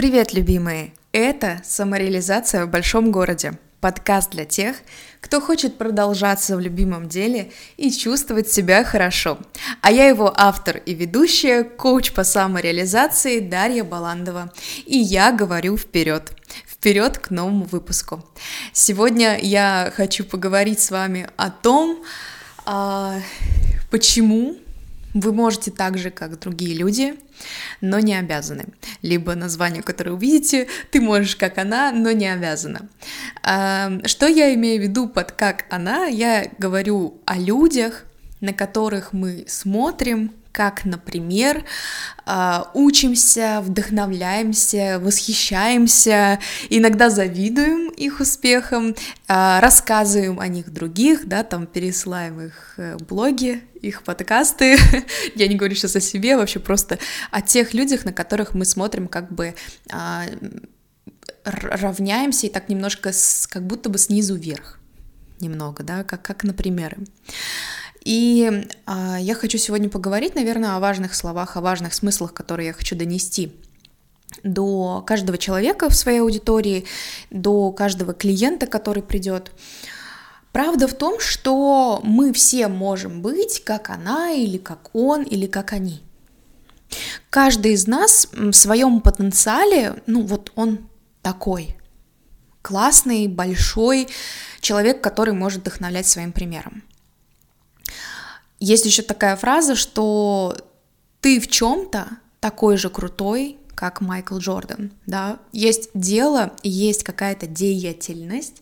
Привет, любимые! Это «Самореализация в большом городе» — подкаст для тех, кто хочет продолжаться в любимом деле и чувствовать себя хорошо. А я его автор и ведущая, коуч по самореализации Дарья Баландова. И я говорю вперед, вперед к новому выпуску. Сегодня я хочу поговорить с вами о том, а, почему вы можете так же, как другие люди, но не обязаны. Либо название, которое увидите, ты можешь как она, но не обязана. Что я имею в виду под как она? Я говорю о людях, на которых мы смотрим, как, например, а, учимся, вдохновляемся, восхищаемся, иногда завидуем их успехам, а, рассказываем о них других, да, там пересылаем их э, блоги, их подкасты. Я не говорю сейчас о себе, вообще просто о тех людях, на которых мы смотрим как бы а, равняемся и так немножко с, как будто бы снизу вверх немного, да, как, как на примеры. И а, я хочу сегодня поговорить, наверное, о важных словах, о важных смыслах, которые я хочу донести до каждого человека в своей аудитории, до каждого клиента, который придет. Правда в том, что мы все можем быть как она, или как он, или как они. Каждый из нас в своем потенциале, ну вот он такой, классный, большой человек, который может вдохновлять своим примером. Есть еще такая фраза, что ты в чем-то такой же крутой, как Майкл Джордан, да, есть дело, есть какая-то деятельность,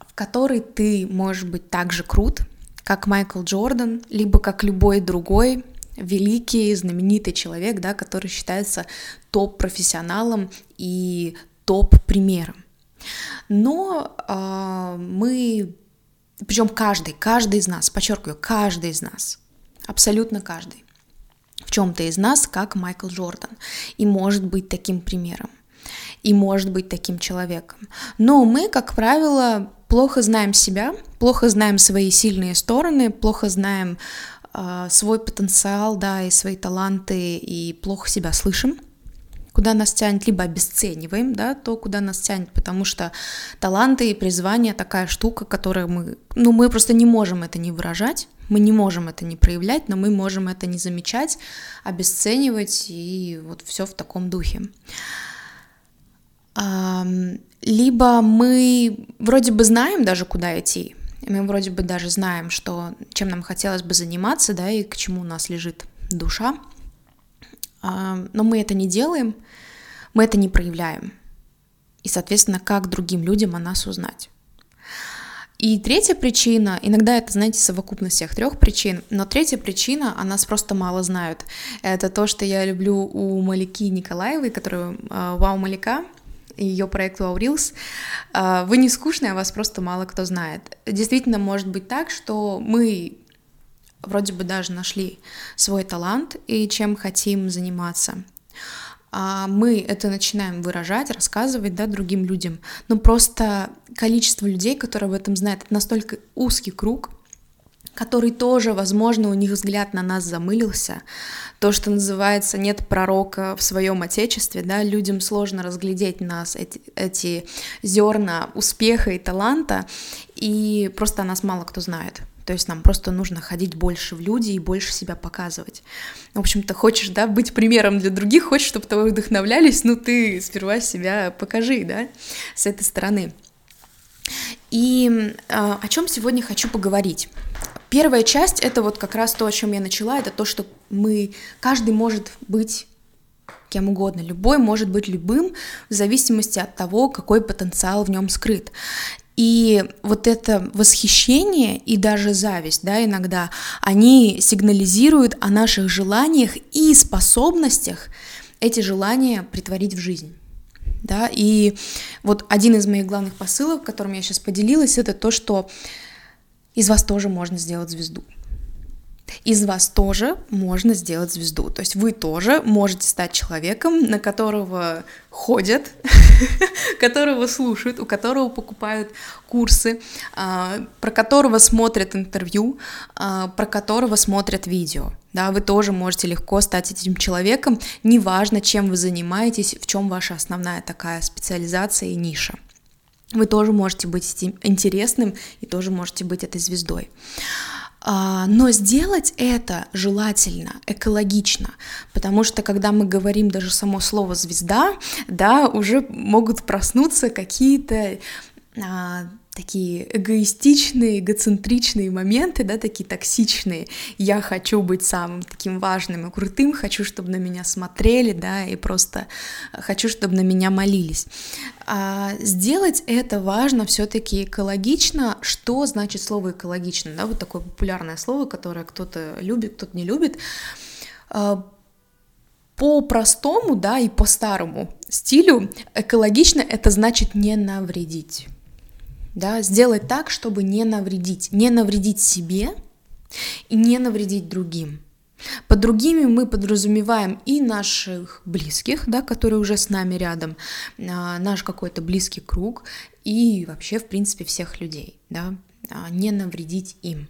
в которой ты можешь быть так же крут, как Майкл Джордан, либо как любой другой великий, знаменитый человек, да, который считается топ-профессионалом и топ-примером. Но э, мы причем каждый, каждый из нас, подчеркиваю, каждый из нас, абсолютно каждый, в чем-то из нас, как Майкл Джордан, и может быть таким примером, и может быть таким человеком. Но мы, как правило, плохо знаем себя, плохо знаем свои сильные стороны, плохо знаем э, свой потенциал, да, и свои таланты, и плохо себя слышим куда нас тянет, либо обесцениваем, да, то, куда нас тянет, потому что таланты и призвание такая штука, которая мы, ну, мы просто не можем это не выражать, мы не можем это не проявлять, но мы можем это не замечать, обесценивать и вот все в таком духе. Либо мы вроде бы знаем даже, куда идти, мы вроде бы даже знаем, что, чем нам хотелось бы заниматься, да, и к чему у нас лежит душа, но мы это не делаем, мы это не проявляем. И, соответственно, как другим людям о нас узнать. И третья причина, иногда это, знаете, совокупность всех трех причин, но третья причина, о нас просто мало знают. Это то, что я люблю у Малики Николаевой, которая э, Вау Малика, ее проект Wow. Э, вы не скучные, а вас просто мало кто знает. Действительно, может быть так, что мы вроде бы даже нашли свой талант и чем хотим заниматься. А мы это начинаем выражать, рассказывать да, другим людям. Но просто количество людей, которые об этом знают, это настолько узкий круг, который тоже, возможно, у них взгляд на нас замылился. То, что называется «нет пророка в своем отечестве», да, людям сложно разглядеть нас, эти, эти зерна успеха и таланта, и просто о нас мало кто знает. То есть нам просто нужно ходить больше в люди и больше себя показывать. В общем-то, хочешь, да, быть примером для других, хочешь, чтобы тобой вдохновлялись, ну ты сперва себя покажи, да, с этой стороны. И э, о чем сегодня хочу поговорить. Первая часть это вот как раз то, о чем я начала, это то, что мы, каждый может быть кем угодно. Любой может быть любым в зависимости от того, какой потенциал в нем скрыт. И вот это восхищение и даже зависть, да, иногда, они сигнализируют о наших желаниях и способностях эти желания притворить в жизнь. Да, и вот один из моих главных посылов, которым я сейчас поделилась, это то, что из вас тоже можно сделать звезду. Из вас тоже можно сделать звезду. То есть вы тоже можете стать человеком, на которого ходят которого слушают, у которого покупают курсы, а, про которого смотрят интервью, а, про которого смотрят видео. Да, вы тоже можете легко стать этим человеком, неважно, чем вы занимаетесь, в чем ваша основная такая специализация и ниша. Вы тоже можете быть интересным и тоже можете быть этой звездой. А, но сделать это желательно, экологично, потому что когда мы говорим даже само слово звезда, да, уже могут проснуться какие-то а, такие эгоистичные, эгоцентричные моменты, да, такие токсичные. Я хочу быть самым таким важным и крутым, хочу, чтобы на меня смотрели, да, и просто хочу, чтобы на меня молились. А сделать это важно все-таки экологично. Что значит слово экологично? Да, вот такое популярное слово, которое кто-то любит, кто-то не любит а, по простому, да, и по старому стилю экологично это значит не навредить да, сделать так, чтобы не навредить, не навредить себе и не навредить другим. Под другими мы подразумеваем и наших близких, да, которые уже с нами рядом, а, наш какой-то близкий круг и вообще, в принципе, всех людей, да, а, не навредить им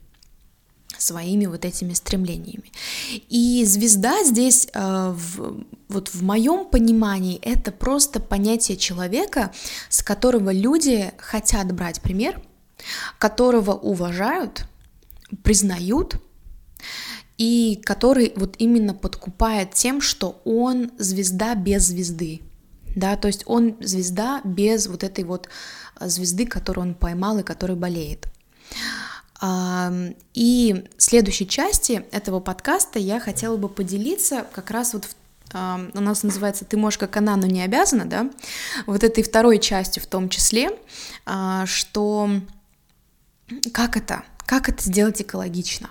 своими вот этими стремлениями. И звезда здесь, э, в, вот в моем понимании, это просто понятие человека, с которого люди хотят брать пример, которого уважают, признают, и который вот именно подкупает тем, что он звезда без звезды, да, то есть он звезда без вот этой вот звезды, которую он поймал и которой болеет. И в следующей части этого подкаста я хотела бы поделиться как раз вот в у нас называется «Ты можешь как она, но не обязана», да, вот этой второй частью в том числе, а, что как это, как это сделать экологично,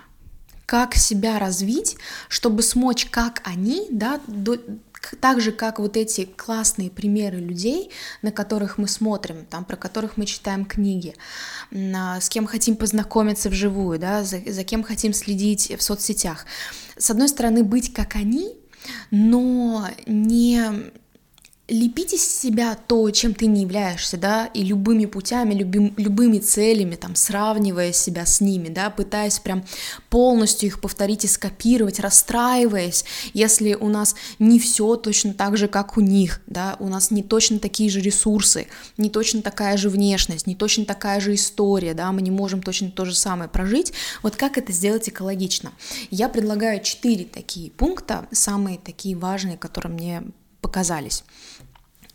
как себя развить, чтобы смочь, как они, да, так же, как вот эти классные примеры людей, на которых мы смотрим, там, про которых мы читаем книги, а, с кем хотим познакомиться вживую, да, за, за кем хотим следить в соцсетях. С одной стороны, быть как они, но не лепить из себя то, чем ты не являешься, да, и любыми путями, любым, любыми целями, там, сравнивая себя с ними, да, пытаясь прям полностью их повторить и скопировать, расстраиваясь, если у нас не все точно так же, как у них, да, у нас не точно такие же ресурсы, не точно такая же внешность, не точно такая же история, да, мы не можем точно то же самое прожить, вот как это сделать экологично? Я предлагаю четыре такие пункта, самые такие важные, которые мне показались.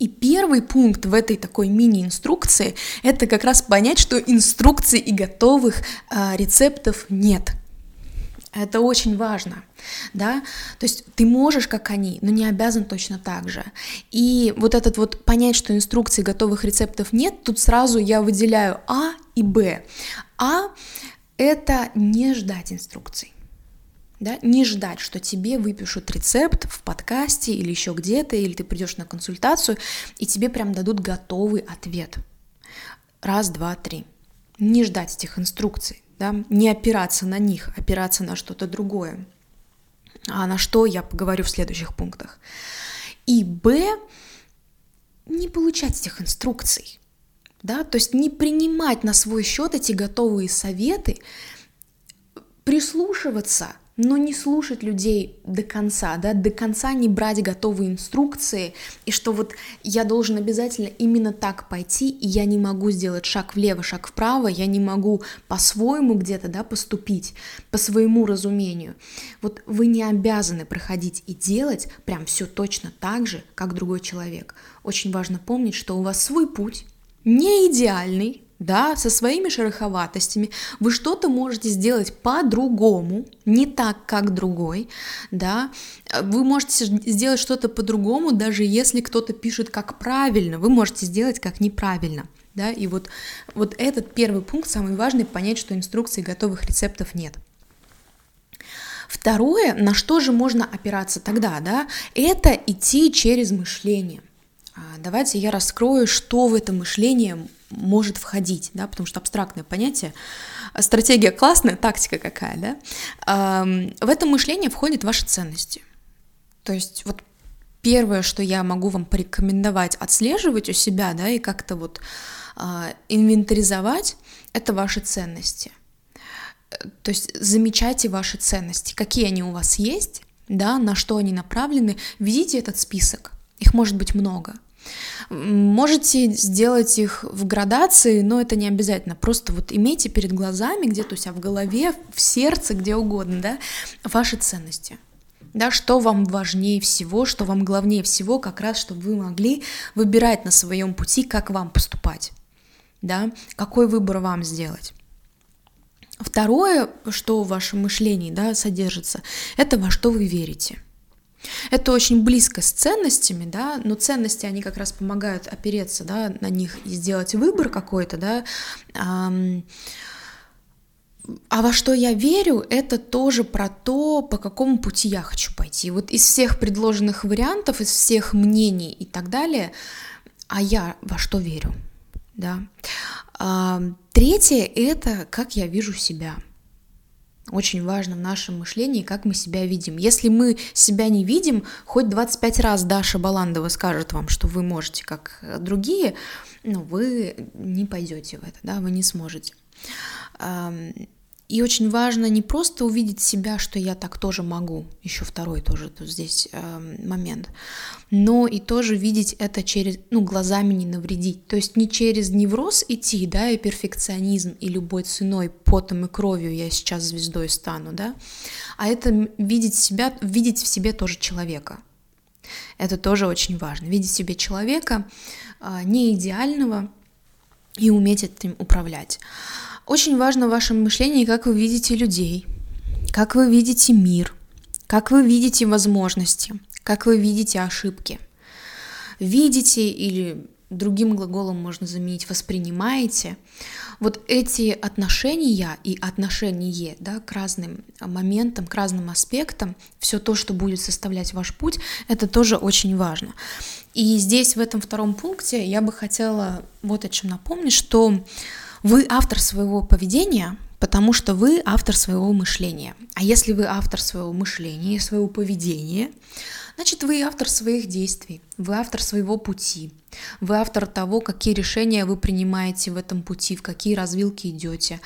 И первый пункт в этой такой мини-инструкции – это как раз понять, что инструкций и готовых э, рецептов нет. Это очень важно, да, то есть ты можешь, как они, но не обязан точно так же. И вот этот вот понять, что инструкций готовых рецептов нет, тут сразу я выделяю А и Б. А – это не ждать инструкций да, не ждать, что тебе выпишут рецепт в подкасте или еще где-то, или ты придешь на консультацию, и тебе прям дадут готовый ответ. Раз, два, три. Не ждать этих инструкций, да, не опираться на них, опираться на что-то другое. А на что я поговорю в следующих пунктах. И Б, не получать этих инструкций, да, то есть не принимать на свой счет эти готовые советы, прислушиваться но не слушать людей до конца, да, до конца не брать готовые инструкции, и что вот я должен обязательно именно так пойти, и я не могу сделать шаг влево, шаг вправо, я не могу по-своему где-то, да, поступить, по своему разумению. Вот вы не обязаны проходить и делать прям все точно так же, как другой человек. Очень важно помнить, что у вас свой путь, не идеальный, да, со своими шероховатостями, вы что-то можете сделать по-другому, не так, как другой, да, вы можете сделать что-то по-другому, даже если кто-то пишет как правильно, вы можете сделать как неправильно, да, и вот, вот этот первый пункт самый важный, понять, что инструкций готовых рецептов нет. Второе, на что же можно опираться тогда, да, это идти через мышление. А, давайте я раскрою, что в это мышление может входить, да, потому что абстрактное понятие. Стратегия классная, тактика какая, да. В это мышление входят ваши ценности. То есть вот первое, что я могу вам порекомендовать отслеживать у себя, да, и как-то вот э, инвентаризовать, это ваши ценности. То есть замечайте ваши ценности, какие они у вас есть, да, на что они направлены, введите этот список, их может быть много. Можете сделать их в градации, но это не обязательно. Просто вот имейте перед глазами, где-то у себя в голове, в сердце, где угодно, да, ваши ценности. Да, что вам важнее всего, что вам главнее всего, как раз, чтобы вы могли выбирать на своем пути, как вам поступать, да, какой выбор вам сделать. Второе, что в вашем мышлении да, содержится, это во что вы верите. Это очень близко с ценностями, да, но ценности, они как раз помогают опереться, да, на них и сделать выбор какой-то, да. А во что я верю, это тоже про то, по какому пути я хочу пойти. Вот из всех предложенных вариантов, из всех мнений и так далее, а я во что верю, да. Третье — это как я вижу себя — очень важно в нашем мышлении, как мы себя видим. Если мы себя не видим, хоть 25 раз Даша Баландова скажет вам, что вы можете, как другие, но вы не пойдете в это, да, вы не сможете. И очень важно не просто увидеть себя, что я так тоже могу, еще второй тоже тут здесь э, момент, но и тоже видеть это через, ну, глазами не навредить. То есть не через невроз идти, да, и перфекционизм, и любой ценой, потом и кровью я сейчас звездой стану, да, а это видеть себя, видеть в себе тоже человека. Это тоже очень важно. Видеть в себе человека э, не идеального и уметь этим управлять. Очень важно в вашем мышлении, как вы видите людей, как вы видите мир, как вы видите возможности, как вы видите ошибки. Видите или другим глаголом можно заменить воспринимаете. Вот эти отношения и отношение да, к разным моментам, к разным аспектам, все то, что будет составлять ваш путь, это тоже очень важно. И здесь в этом втором пункте я бы хотела вот о чем напомнить, что вы автор своего поведения, потому что вы автор своего мышления. А если вы автор своего мышления и своего поведения, значит вы автор своих действий, вы автор своего пути, вы автор того, какие решения вы принимаете в этом пути, в какие развилки идете,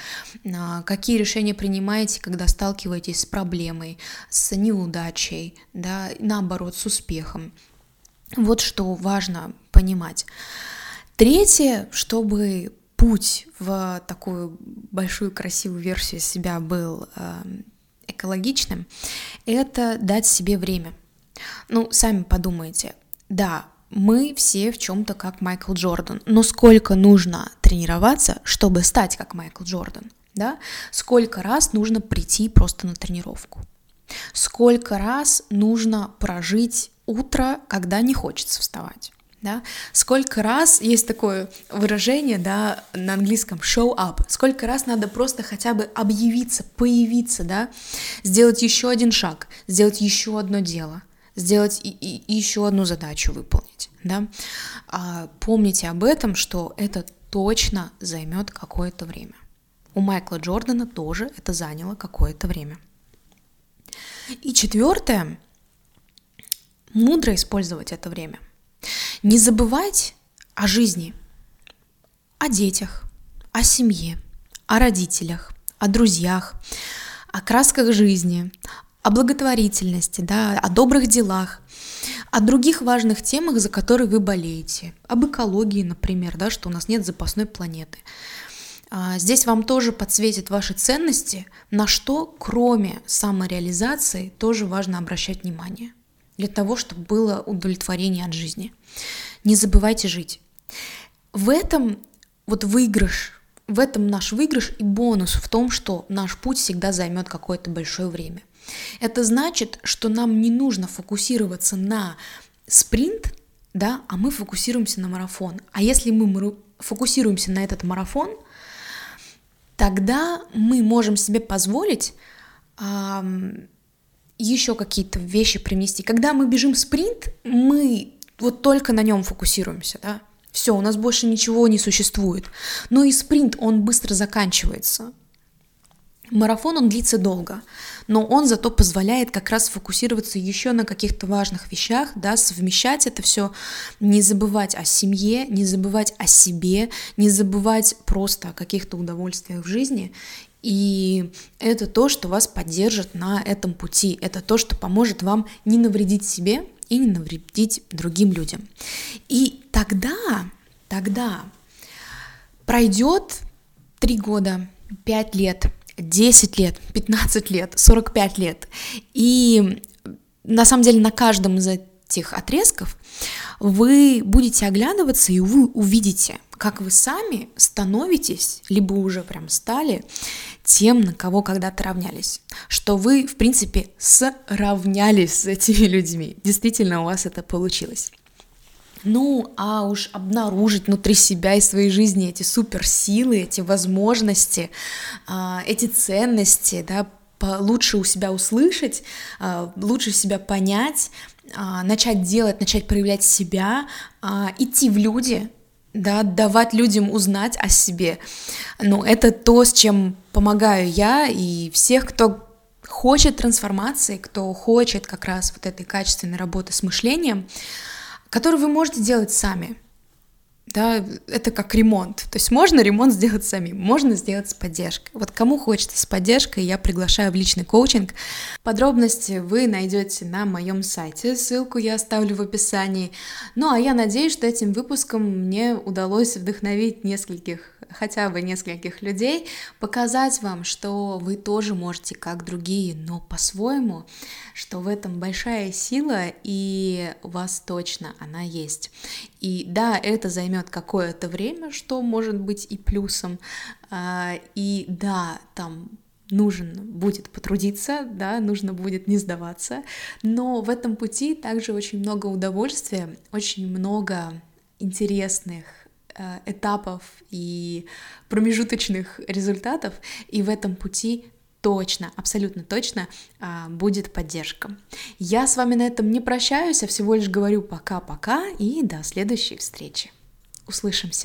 а, какие решения принимаете, когда сталкиваетесь с проблемой, с неудачей, да, наоборот, с успехом. Вот что важно понимать. Третье, чтобы путь в такую большую красивую версию себя был э, экологичным, это дать себе время. Ну, сами подумайте, да, мы все в чем-то как Майкл Джордан, но сколько нужно тренироваться, чтобы стать как Майкл Джордан, да? Сколько раз нужно прийти просто на тренировку? Сколько раз нужно прожить утро, когда не хочется вставать? Да, сколько раз есть такое выражение, да, на английском show up, сколько раз надо просто хотя бы объявиться, появиться, да, сделать еще один шаг, сделать еще одно дело, сделать и, и, и еще одну задачу выполнить, да, а, помните об этом, что это точно займет какое-то время. У Майкла Джордана тоже это заняло какое-то время. И четвертое, мудро использовать это время. Не забывать о жизни, о детях, о семье, о родителях, о друзьях, о красках жизни, о благотворительности, да, о добрых делах, о других важных темах, за которые вы болеете, об экологии, например, да, что у нас нет запасной планеты. А, здесь вам тоже подсветят ваши ценности, на что, кроме самореализации, тоже важно обращать внимание для того, чтобы было удовлетворение от жизни. Не забывайте жить. В этом вот выигрыш, в этом наш выигрыш и бонус в том, что наш путь всегда займет какое-то большое время. Это значит, что нам не нужно фокусироваться на спринт, да, а мы фокусируемся на марафон. А если мы фокусируемся на этот марафон, тогда мы можем себе позволить еще какие-то вещи принести. Когда мы бежим спринт, мы вот только на нем фокусируемся, да. Все, у нас больше ничего не существует. Но и спринт, он быстро заканчивается. Марафон, он длится долго, но он зато позволяет как раз фокусироваться еще на каких-то важных вещах, да, совмещать это все, не забывать о семье, не забывать о себе, не забывать просто о каких-то удовольствиях в жизни. И это то, что вас поддержит на этом пути, это то, что поможет вам не навредить себе и не навредить другим людям. И тогда, тогда пройдет три года, пять лет, 10 лет, 15 лет, 45 лет. И на самом деле на каждом из этих отрезков вы будете оглядываться и вы увидите, как вы сами становитесь, либо уже прям стали тем, на кого когда-то равнялись. Что вы, в принципе, сравнялись с этими людьми. Действительно, у вас это получилось. Ну, а уж обнаружить внутри себя и своей жизни эти суперсилы, эти возможности, а, эти ценности, да, лучше у себя услышать, а, лучше себя понять, начать делать, начать проявлять себя, идти в люди, да, давать людям узнать о себе. Ну, это то, с чем помогаю я и всех, кто хочет трансформации, кто хочет как раз вот этой качественной работы с мышлением, который вы можете делать сами. Да, это как ремонт. То есть можно ремонт сделать самим, можно сделать с поддержкой. Вот кому хочется с поддержкой, я приглашаю в личный коучинг. Подробности вы найдете на моем сайте, ссылку я оставлю в описании. Ну а я надеюсь, что этим выпуском мне удалось вдохновить нескольких хотя бы нескольких людей, показать вам, что вы тоже можете, как другие, но по-своему, что в этом большая сила, и у вас точно она есть. И да, это займет какое-то время, что может быть и плюсом, а, и да, там нужен будет потрудиться, да, нужно будет не сдаваться, но в этом пути также очень много удовольствия, очень много интересных этапов и промежуточных результатов, и в этом пути точно, абсолютно точно а, будет поддержка. Я с вами на этом не прощаюсь, а всего лишь говорю пока-пока и до следующей встречи. Услышимся.